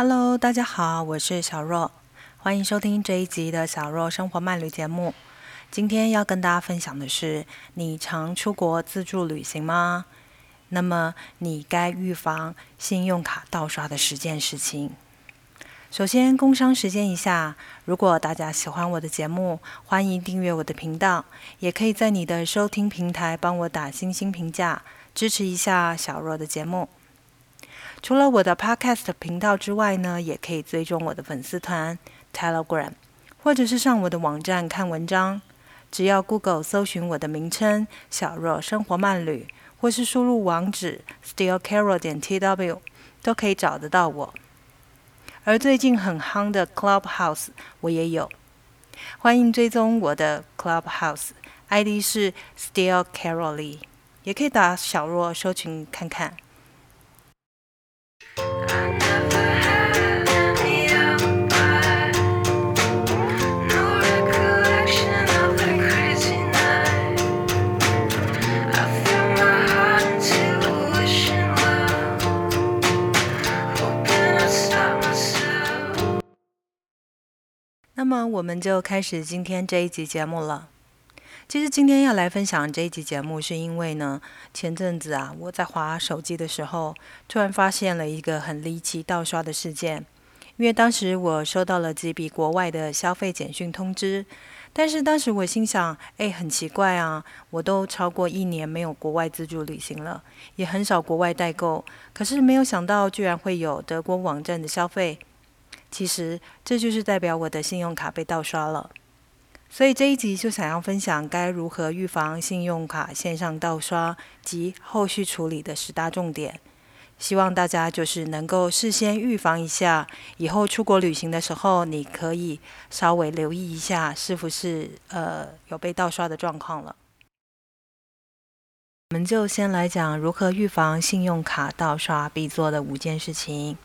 Hello，大家好，我是小若，欢迎收听这一集的小若生活漫旅节目。今天要跟大家分享的是：你常出国自助旅行吗？那么你该预防信用卡盗刷的十件事情。首先，工商时间一下，如果大家喜欢我的节目，欢迎订阅我的频道，也可以在你的收听平台帮我打星星评价，支持一下小若的节目。除了我的 Podcast 频道之外呢，也可以追踪我的粉丝团 Telegram，或者是上我的网站看文章。只要 Google 搜寻我的名称“小若生活漫旅”，或是输入网址 stillcarol 点 tw，都可以找得到我。而最近很夯的 Clubhouse 我也有，欢迎追踪我的 Clubhouse，ID 是 stillcarolly，也可以打小若搜寻看看。那么，我们就开始今天这一集节目了。其实今天要来分享这一集节目，是因为呢，前阵子啊，我在划手机的时候，突然发现了一个很离奇盗刷的事件。因为当时我收到了几笔国外的消费简讯通知，但是当时我心想，哎，很奇怪啊，我都超过一年没有国外自助旅行了，也很少国外代购，可是没有想到居然会有德国网站的消费。其实这就是代表我的信用卡被盗刷了。所以这一集就想要分享该如何预防信用卡线上盗刷及后续处理的十大重点，希望大家就是能够事先预防一下，以后出国旅行的时候，你可以稍微留意一下是不是呃有被盗刷的状况了。我们就先来讲如何预防信用卡盗刷必做的五件事情。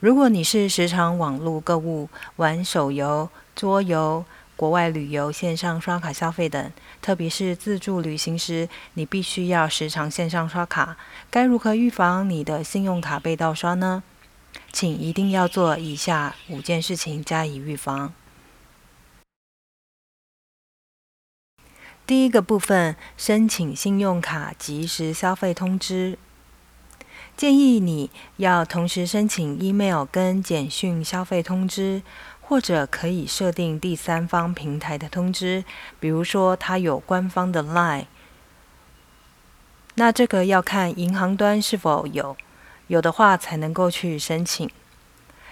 如果你是时常网络购物、玩手游、桌游，国外旅游、线上刷卡消费等，特别是自助旅行时，你必须要时常线上刷卡。该如何预防你的信用卡被盗刷呢？请一定要做以下五件事情加以预防。第一个部分，申请信用卡即时消费通知。建议你要同时申请 email 跟简讯消费通知。或者可以设定第三方平台的通知，比如说它有官方的 Line，那这个要看银行端是否有，有的话才能够去申请。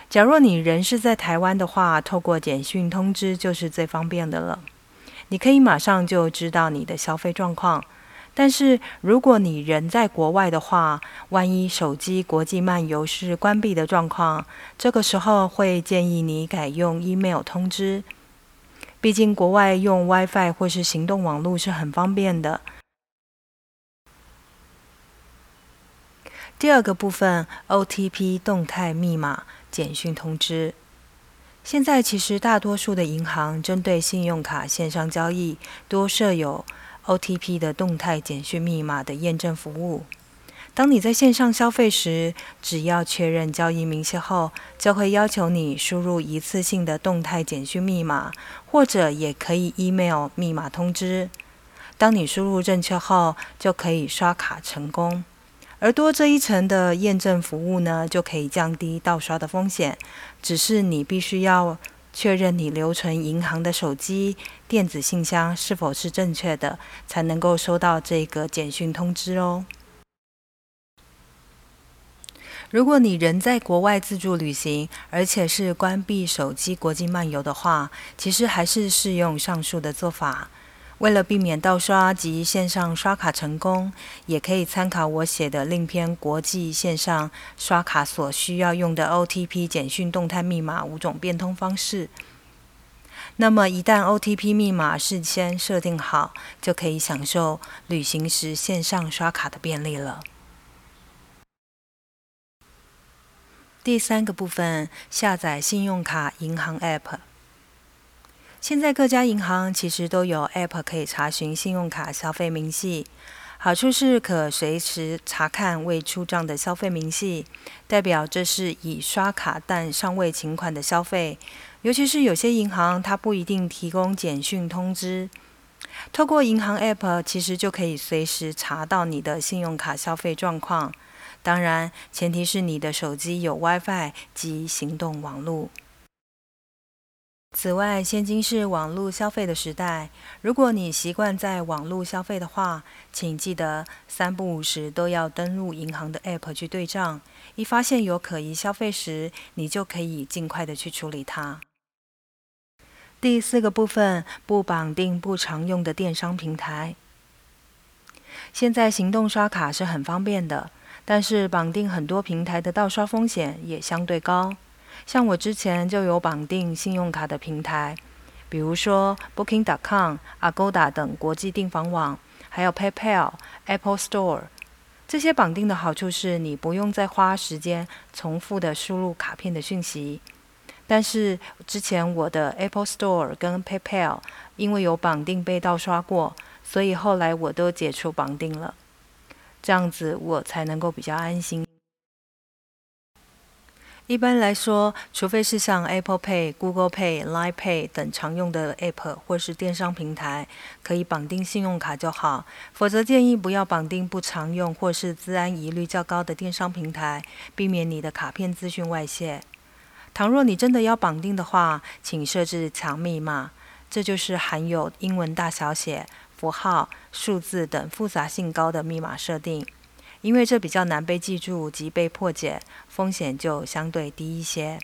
假若你人是在台湾的话，透过简讯通知就是最方便的了，你可以马上就知道你的消费状况。但是如果你人在国外的话，万一手机国际漫游是关闭的状况，这个时候会建议你改用 email 通知。毕竟国外用 WiFi 或是行动网络是很方便的。第二个部分，OTP 动态密码简讯通知。现在其实大多数的银行针对信用卡线上交易多设有。OTP 的动态简讯密码的验证服务。当你在线上消费时，只要确认交易明细后，就会要求你输入一次性的动态简讯密码，或者也可以 email 密码通知。当你输入正确后，就可以刷卡成功。而多这一层的验证服务呢，就可以降低盗刷的风险。只是你必须要。确认你留存银行的手机电子信箱是否是正确的，才能够收到这个简讯通知哦。如果你人在国外自助旅行，而且是关闭手机国际漫游的话，其实还是适用上述的做法。为了避免盗刷及线上刷卡成功，也可以参考我写的另篇国际线上刷卡所需要用的 OTP 简讯动态密码五种变通方式。那么，一旦 OTP 密码事先设定好，就可以享受旅行时线上刷卡的便利了。第三个部分，下载信用卡银行 App。现在各家银行其实都有 App 可以查询信用卡消费明细，好处是可随时查看未出账的消费明细，代表这是已刷卡但尚未请款的消费。尤其是有些银行，它不一定提供简讯通知。透过银行 App，其实就可以随时查到你的信用卡消费状况。当然，前提是你的手机有 WiFi 及行动网络。此外，现今是网络消费的时代，如果你习惯在网络消费的话，请记得三不五时都要登录银行的 App 去对账。一发现有可疑消费时，你就可以尽快的去处理它。第四个部分，不绑定不常用的电商平台。现在行动刷卡是很方便的。但是绑定很多平台的盗刷风险也相对高，像我之前就有绑定信用卡的平台，比如说 Booking.com、Agoda 等国际订房网，还有 PayPal、Apple Store。这些绑定的好处是你不用再花时间重复的输入卡片的讯息。但是之前我的 Apple Store 跟 PayPal 因为有绑定被盗刷过，所以后来我都解除绑定了。这样子我才能够比较安心。一般来说，除非是像 Apple Pay、Google Pay、Line Pay 等常用的 App 或是电商平台可以绑定信用卡就好，否则建议不要绑定不常用或是资安疑虑较高的电商平台，避免你的卡片资讯外泄。倘若你真的要绑定的话，请设置强密码，这就是含有英文大小写。符号、数字等复杂性高的密码设定，因为这比较难被记住及被破解，风险就相对低一些。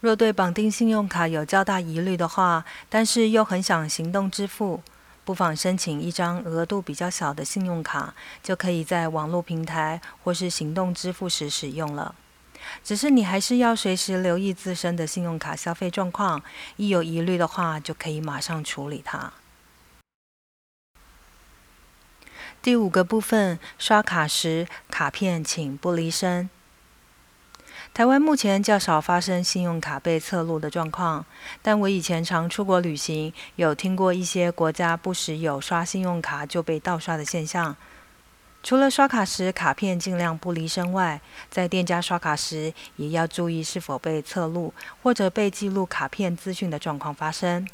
若对绑定信用卡有较大疑虑的话，但是又很想行动支付，不妨申请一张额度比较小的信用卡，就可以在网络平台或是行动支付时使用了。只是你还是要随时留意自身的信用卡消费状况，一有疑虑的话，就可以马上处理它。第五个部分，刷卡时卡片请不离身。台湾目前较少发生信用卡被侧录的状况，但我以前常出国旅行，有听过一些国家不时有刷信用卡就被盗刷的现象。除了刷卡时卡片尽量不离身外，在店家刷卡时也要注意是否被侧录或者被记录卡片资讯的状况发生。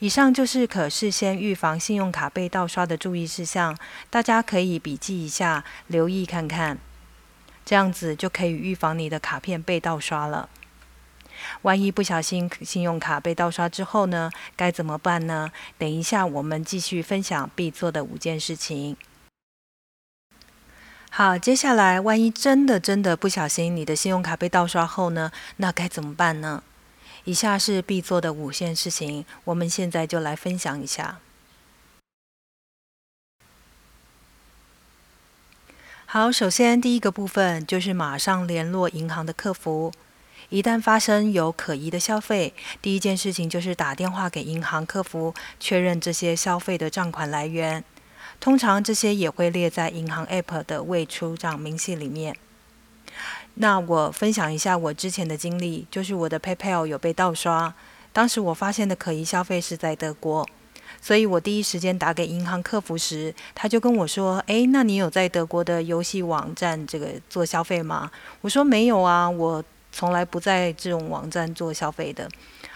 以上就是可事先预防信用卡被盗刷的注意事项，大家可以笔记一下，留意看看，这样子就可以预防你的卡片被盗刷了。万一不小心信用卡被盗刷之后呢，该怎么办呢？等一下我们继续分享必做的五件事情。好，接下来万一真的真的不小心你的信用卡被盗刷后呢？那该怎么办呢？以下是必做的五件事情，我们现在就来分享一下。好，首先第一个部分就是马上联络银行的客服，一旦发生有可疑的消费，第一件事情就是打电话给银行客服，确认这些消费的账款来源。通常这些也会列在银行 App 的未出账明细里面。那我分享一下我之前的经历，就是我的 PayPal 有被盗刷，当时我发现的可疑消费是在德国，所以我第一时间打给银行客服时，他就跟我说：“诶，那你有在德国的游戏网站这个做消费吗？”我说：“没有啊，我从来不在这种网站做消费的。”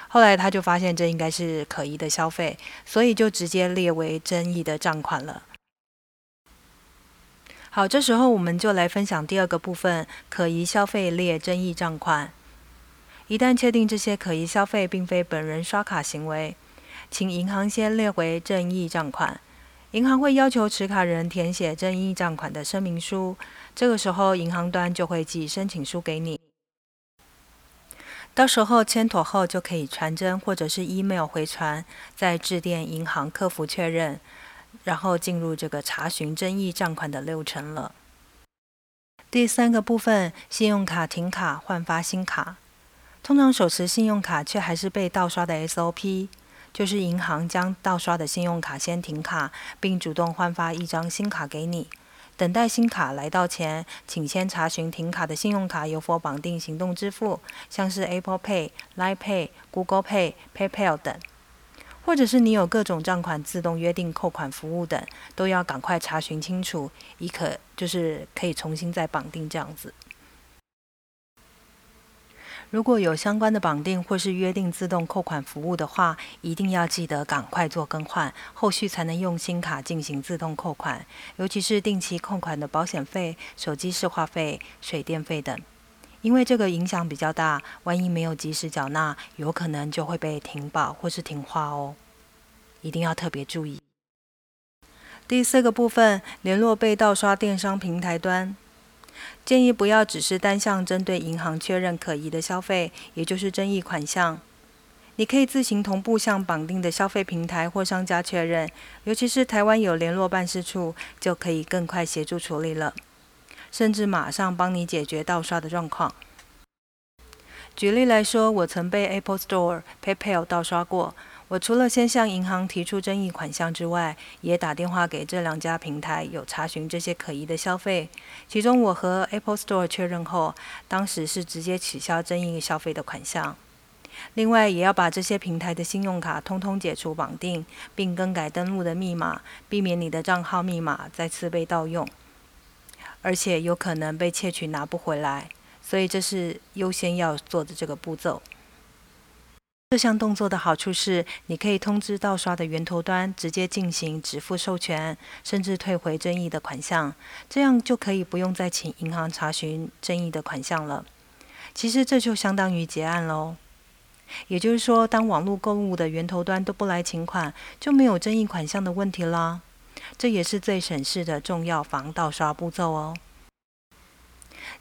后来他就发现这应该是可疑的消费，所以就直接列为争议的账款了。好，这时候我们就来分享第二个部分：可疑消费列争议账款。一旦确定这些可疑消费并非本人刷卡行为，请银行先列为争议账款。银行会要求持卡人填写争议账款的声明书，这个时候银行端就会寄申请书给你。到时候签妥后就可以传真或者是 email 回传，再致电银行客服确认。然后进入这个查询争议账款的流程了。第三个部分，信用卡停卡换发新卡。通常手持信用卡却还是被盗刷的 SOP，就是银行将盗刷的信用卡先停卡，并主动换发一张新卡给你。等待新卡来到前，请先查询停卡的信用卡有否绑定行动支付，像是 Apple Pay、Line Pay、Google Pay、PayPal 等。或者是你有各种账款自动约定扣款服务等，都要赶快查询清楚，以可就是可以重新再绑定这样子。如果有相关的绑定或是约定自动扣款服务的话，一定要记得赶快做更换，后续才能用新卡进行自动扣款。尤其是定期扣款的保险费、手机市话费、水电费等，因为这个影响比较大，万一没有及时缴纳，有可能就会被停保或是停花哦，一定要特别注意。第四个部分，联络被盗刷电商平台端。建议不要只是单向针对银行确认可疑的消费，也就是争议款项。你可以自行同步向绑定的消费平台或商家确认，尤其是台湾有联络办事处，就可以更快协助处理了，甚至马上帮你解决盗刷的状况。举例来说，我曾被 Apple Store、PayPal 盗刷过。我除了先向银行提出争议款项之外，也打电话给这两家平台，有查询这些可疑的消费。其中，我和 Apple Store 确认后，当时是直接取消争议消费的款项。另外，也要把这些平台的信用卡通通解除绑定，并更改登录的密码，避免你的账号密码再次被盗用，而且有可能被窃取拿不回来。所以，这是优先要做的这个步骤。这项动作的好处是，你可以通知盗刷的源头端直接进行支付授权，甚至退回争议的款项，这样就可以不用再请银行查询争议的款项了。其实这就相当于结案喽。也就是说，当网络购物的源头端都不来请款，就没有争议款项的问题啦。这也是最省事的重要防盗刷步骤哦。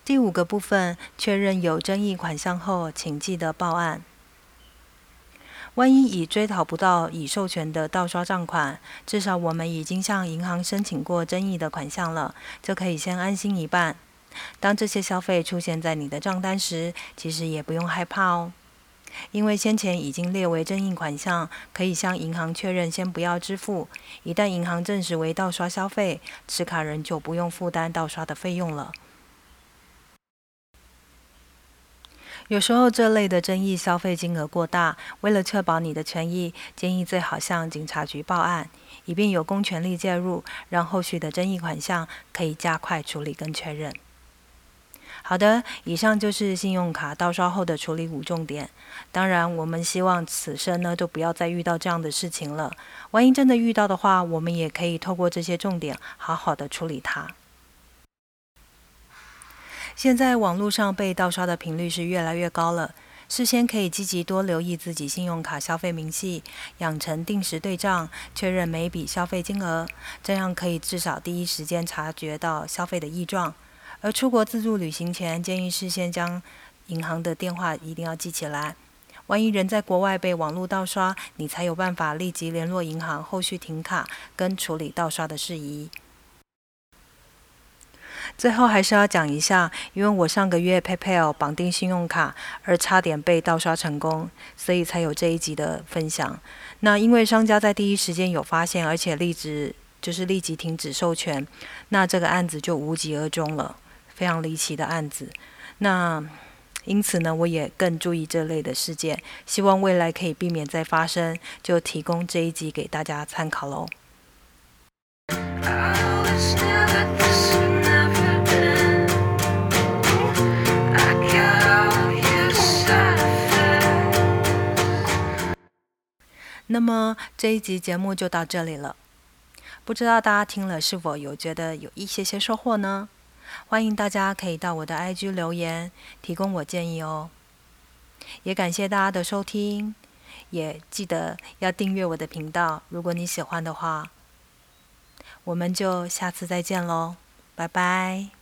第五个部分，确认有争议款项后，请记得报案。万一已追讨不到已授权的盗刷账款，至少我们已经向银行申请过争议的款项了，就可以先安心一半。当这些消费出现在你的账单时，其实也不用害怕哦，因为先前已经列为争议款项，可以向银行确认先不要支付。一旦银行证实为盗刷消费，持卡人就不用负担盗刷的费用了。有时候这类的争议消费金额过大，为了确保你的权益，建议最好向警察局报案，以便有公权力介入，让后续的争议款项可以加快处理跟确认。好的，以上就是信用卡盗刷后的处理五重点。当然，我们希望此生呢都不要再遇到这样的事情了。万一真的遇到的话，我们也可以透过这些重点，好好的处理它。现在网络上被盗刷的频率是越来越高了，事先可以积极多留意自己信用卡消费明细，养成定时对账，确认每笔消费金额，这样可以至少第一时间察觉到消费的异状。而出国自助旅行前，建议事先将银行的电话一定要记起来，万一人在国外被网络盗刷，你才有办法立即联络银行，后续停卡跟处理盗刷的事宜。最后还是要讲一下，因为我上个月 PayPal 绑定信用卡而差点被盗刷成功，所以才有这一集的分享。那因为商家在第一时间有发现，而且立即就是立即停止授权，那这个案子就无疾而终了，非常离奇的案子。那因此呢，我也更注意这类的事件，希望未来可以避免再发生，就提供这一集给大家参考喽。那么这一集节目就到这里了，不知道大家听了是否有觉得有一些些收获呢？欢迎大家可以到我的 IG 留言，提供我建议哦。也感谢大家的收听，也记得要订阅我的频道，如果你喜欢的话。我们就下次再见喽，拜拜。